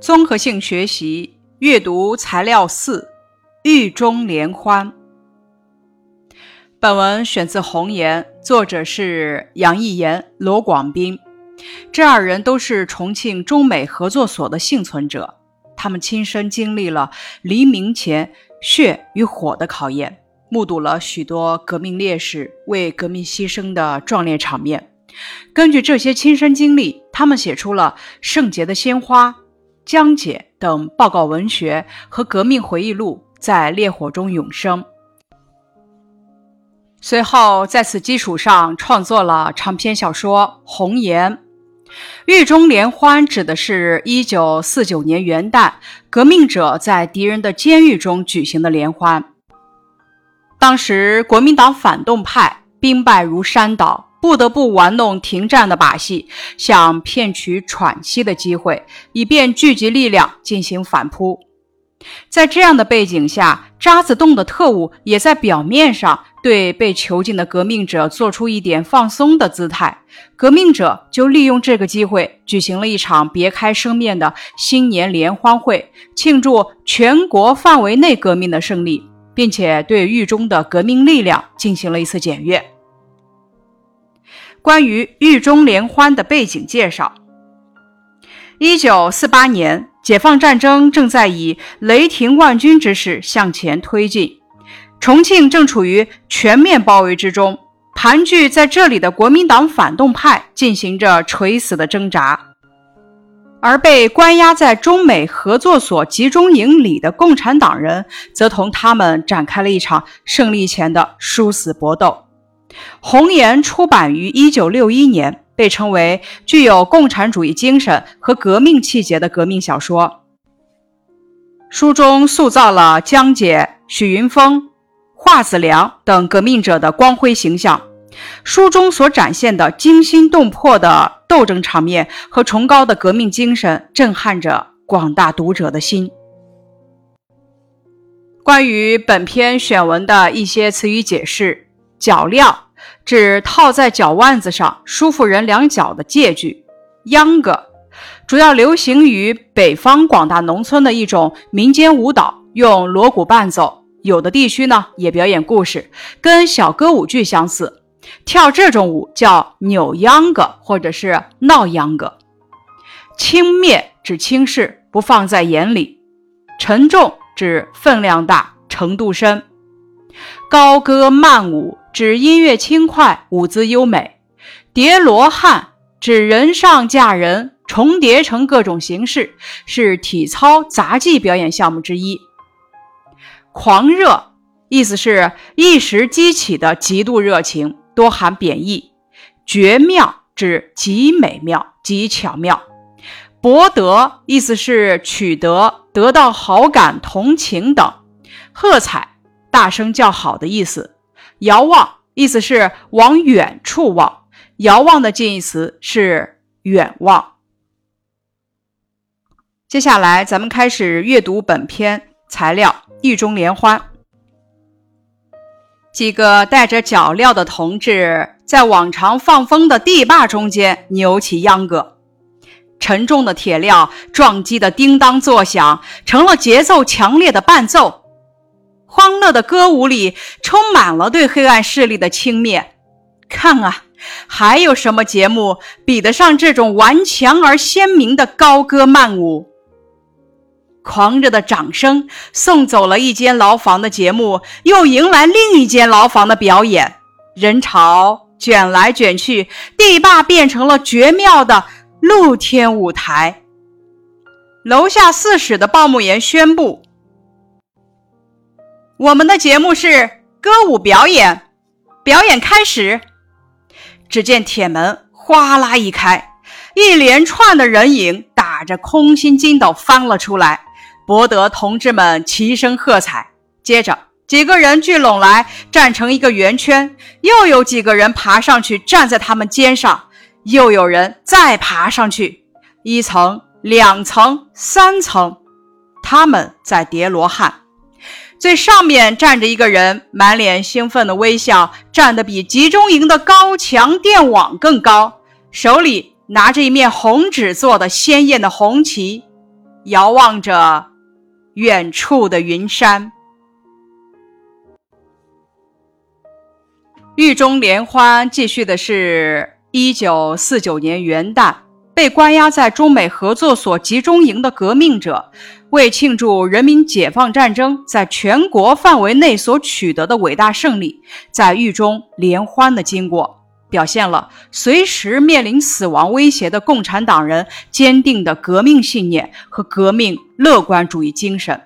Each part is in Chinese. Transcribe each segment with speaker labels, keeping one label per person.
Speaker 1: 综合性学习阅读材料四：狱中联欢。本文选自《红岩》，作者是杨毅言、罗广斌。这二人都是重庆中美合作所的幸存者，他们亲身经历了黎明前血与火的考验，目睹了许多革命烈士为革命牺牲的壮烈场面。根据这些亲身经历，他们写出了《圣洁的鲜花》《江姐》等报告文学和革命回忆录，在烈火中永生。随后，在此基础上创作了长篇小说《红岩》。狱中联欢指的是一九四九年元旦，革命者在敌人的监狱中举行的联欢。当时，国民党反动派兵败如山倒。不得不玩弄停战的把戏，想骗取喘息的机会，以便聚集力量进行反扑。在这样的背景下，渣滓洞的特务也在表面上对被囚禁的革命者做出一点放松的姿态。革命者就利用这个机会，举行了一场别开生面的新年联欢会，庆祝全国范围内革命的胜利，并且对狱中的革命力量进行了一次检阅。关于狱中联欢的背景介绍：一九四八年，解放战争正在以雷霆万钧之势向前推进，重庆正处于全面包围之中，盘踞在这里的国民党反动派进行着垂死的挣扎，而被关押在中美合作所集中营里的共产党人，则同他们展开了一场胜利前的殊死搏斗。《红岩》出版于一九六一年，被称为具有共产主义精神和革命气节的革命小说。书中塑造了江姐、许云峰、华子良等革命者的光辉形象。书中所展现的惊心动魄的斗争场面和崇高的革命精神，震撼着广大读者的心。关于本篇选文的一些词语解释。脚镣指套在脚腕子上，舒服人两脚的借具。秧歌主要流行于北方广大农村的一种民间舞蹈，用锣鼓伴奏。有的地区呢也表演故事，跟小歌舞剧相似。跳这种舞叫扭秧歌，或者是闹秧歌。轻蔑指轻视，不放在眼里。沉重指分量大，程度深。高歌慢舞。指音乐轻快，舞姿优美。叠罗汉指人上架人，重叠成各种形式，是体操杂技表演项目之一。狂热意思是一时激起的极度热情，多含贬义。绝妙指极美妙、极巧妙。博得意思是取得、得到好感、同情等。喝彩大声叫好的意思。遥望意思是往远处望，遥望的近义词是远望。接下来，咱们开始阅读本篇材料《狱中莲花》。几个戴着脚镣的同志在往常放风的地坝中间扭起秧歌，沉重的铁镣撞击的叮当作响，成了节奏强烈的伴奏。欢乐的歌舞里充满了对黑暗势力的轻蔑。看啊，还有什么节目比得上这种顽强而鲜明的高歌慢舞？狂热的掌声送走了一间牢房的节目，又迎来另一间牢房的表演。人潮卷来卷去，地坝变成了绝妙的露天舞台。楼下四室的报幕员宣布。我们的节目是歌舞表演，表演开始。只见铁门哗啦一开，一连串的人影打着空心筋斗翻了出来，博得同志们齐声喝彩。接着，几个人聚拢来，站成一个圆圈，又有几个人爬上去，站在他们肩上，又有人再爬上去，一层、两层、三层，他们在叠罗汉。最上面站着一个人，满脸兴奋的微笑，站得比集中营的高墙电网更高，手里拿着一面红纸做的鲜艳的红旗。遥望着远处的云山。狱中莲花继续的是一九四九年元旦，被关押在中美合作所集中营的革命者，为庆祝人民解放战争在全国范围内所取得的伟大胜利，在狱中联欢的经过，表现了随时面临死亡威胁的共产党人坚定的革命信念和革命乐观主义精神。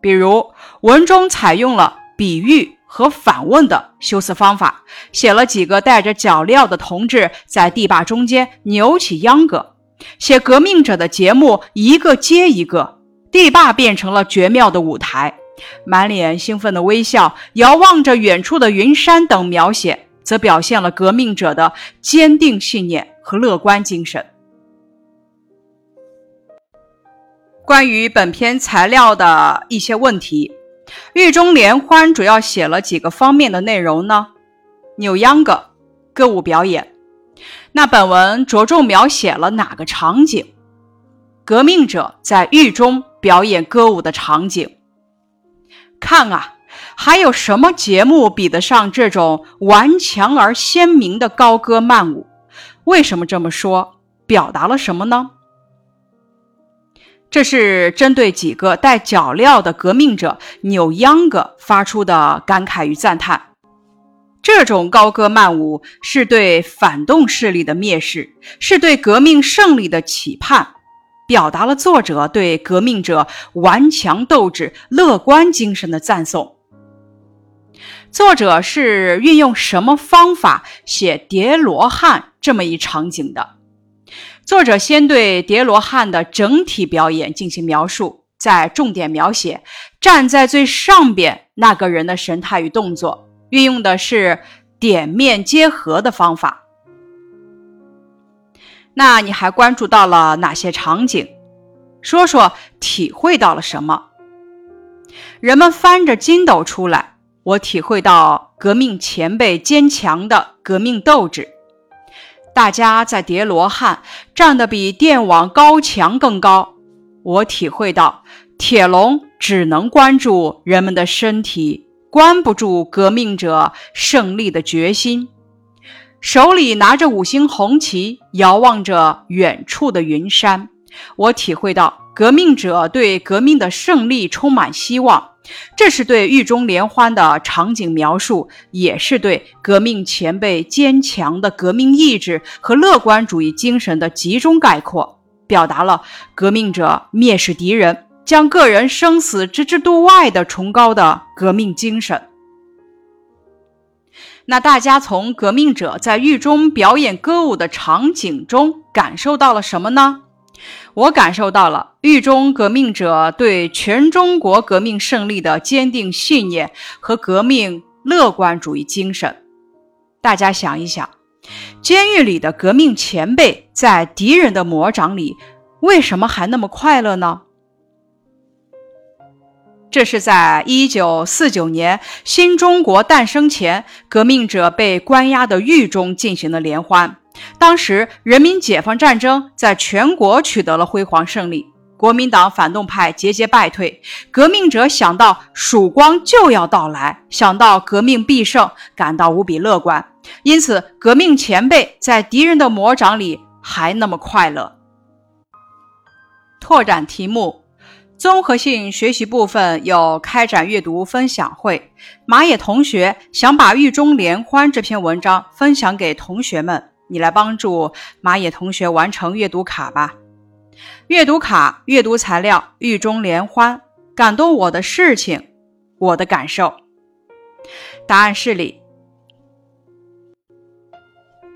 Speaker 1: 比如，文中采用了比喻。和反问的修辞方法，写了几个带着脚镣的同志在地坝中间扭起秧歌，写革命者的节目一个接一个，地坝变成了绝妙的舞台。满脸兴奋的微笑，遥望着远处的云山等描写，则表现了革命者的坚定信念和乐观精神。关于本篇材料的一些问题。狱中联欢主要写了几个方面的内容呢？扭秧歌、歌舞表演。那本文着重描写了哪个场景？革命者在狱中表演歌舞的场景。看啊，还有什么节目比得上这种顽强而鲜明的高歌曼舞？为什么这么说？表达了什么呢？这是针对几个带脚镣的革命者扭秧歌发出的感慨与赞叹。这种高歌曼舞是对反动势力的蔑视，是对革命胜利的期盼，表达了作者对革命者顽强斗志、乐观精神的赞颂。作者是运用什么方法写叠罗汉这么一场景的？作者先对叠罗汉的整体表演进行描述，再重点描写站在最上边那个人的神态与动作，运用的是点面结合的方法。那你还关注到了哪些场景？说说体会到了什么？人们翻着筋斗出来，我体会到革命前辈坚强的革命斗志。大家在叠罗汉，站得比电网高墙更高。我体会到，铁笼只能关住人们的身体，关不住革命者胜利的决心。手里拿着五星红旗，遥望着远处的云山。我体会到，革命者对革命的胜利充满希望。这是对狱中联欢的场景描述，也是对革命前辈坚强的革命意志和乐观主义精神的集中概括，表达了革命者蔑视敌人、将个人生死置之度外的崇高的革命精神。那大家从革命者在狱中表演歌舞的场景中感受到了什么呢？我感受到了狱中革命者对全中国革命胜利的坚定信念和革命乐观主义精神。大家想一想，监狱里的革命前辈在敌人的魔掌里，为什么还那么快乐呢？这是在一九四九年新中国诞生前，革命者被关押的狱中进行的联欢。当时，人民解放战争在全国取得了辉煌胜利，国民党反动派节节败退。革命者想到曙光就要到来，想到革命必胜，感到无比乐观。因此，革命前辈在敌人的魔掌里还那么快乐。拓展题目：综合性学习部分有开展阅读分享会。马野同学想把《狱中联欢》这篇文章分享给同学们。你来帮助马野同学完成阅读卡吧。阅读卡阅读材料：狱中联欢，感动我的事情，我的感受。答案是里。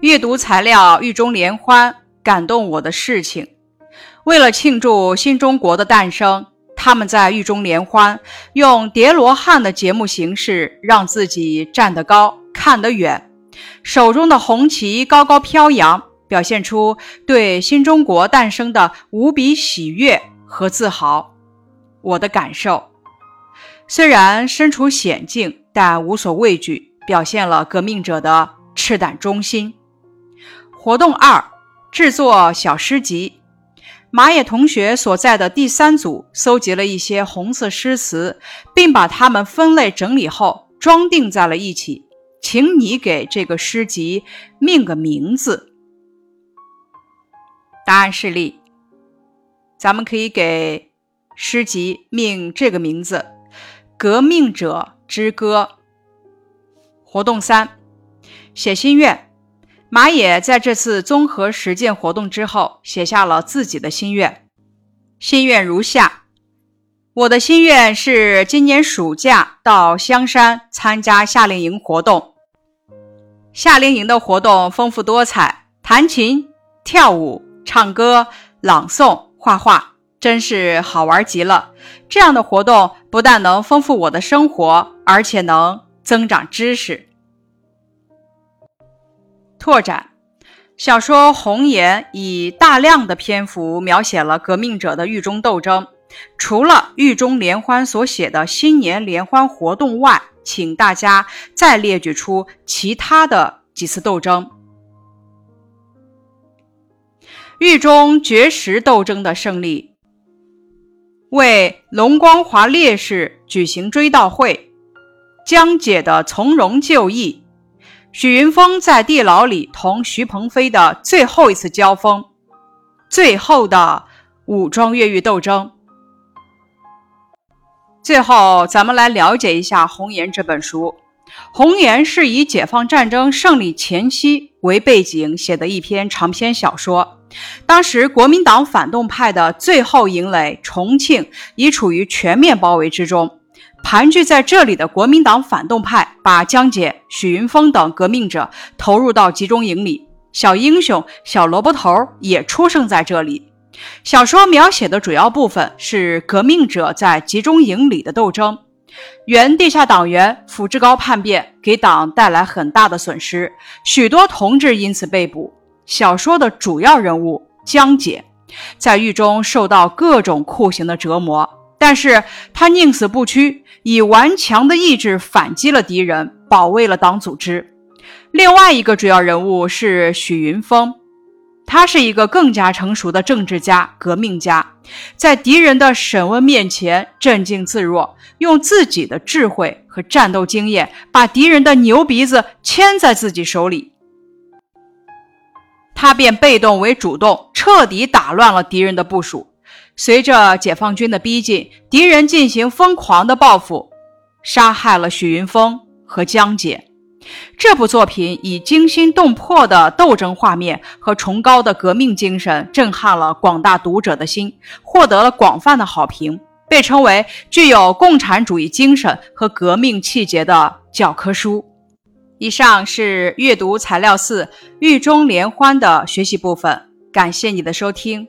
Speaker 1: 阅读材料：狱中联欢，感动我的事情。为了庆祝新中国的诞生，他们在狱中联欢，用叠罗汉的节目形式，让自己站得高，看得远。手中的红旗高高飘扬，表现出对新中国诞生的无比喜悦和自豪。我的感受，虽然身处险境，但无所畏惧，表现了革命者的赤胆忠心。活动二：制作小诗集。马野同学所在的第三组搜集了一些红色诗词，并把它们分类整理后装订在了一起。请你给这个诗集命个名字。答案示例，咱们可以给诗集命这个名字：《革命者之歌》。活动三，写心愿。马野在这次综合实践活动之后，写下了自己的心愿。心愿如下：我的心愿是今年暑假到香山参加夏令营活动。夏令营的活动丰富多彩，弹琴、跳舞、唱歌、朗诵、画画，真是好玩极了。这样的活动不但能丰富我的生活，而且能增长知识。拓展小说《红岩》以大量的篇幅描写了革命者的狱中斗争。除了狱中联欢所写的新年联欢活动外，请大家再列举出其他的几次斗争。狱中绝食斗争的胜利，为龙光华烈士举行追悼会，江姐的从容就义。许云峰在地牢里同徐鹏飞的最后一次交锋，最后的武装越狱斗争。最后，咱们来了解一下《红岩》这本书。《红岩》是以解放战争胜利前夕为背景写的一篇长篇小说。当时，国民党反动派的最后营垒重庆已处于全面包围之中。盘踞在这里的国民党反动派把江姐、许云峰等革命者投入到集中营里，小英雄小萝卜头也出生在这里。小说描写的主要部分是革命者在集中营里的斗争。原地下党员傅志高叛变，给党带来很大的损失，许多同志因此被捕。小说的主要人物江姐，在狱中受到各种酷刑的折磨。但是他宁死不屈，以顽强的意志反击了敌人，保卫了党组织。另外一个主要人物是许云峰，他是一个更加成熟的政治家、革命家，在敌人的审问面前镇静自若，用自己的智慧和战斗经验，把敌人的牛鼻子牵在自己手里，他便被动为主动，彻底打乱了敌人的部署。随着解放军的逼近，敌人进行疯狂的报复，杀害了许云峰和江姐。这部作品以惊心动魄的斗争画面和崇高的革命精神，震撼了广大读者的心，获得了广泛的好评，被称为具有共产主义精神和革命气节的教科书。以上是阅读材料四《狱中联欢》的学习部分，感谢你的收听。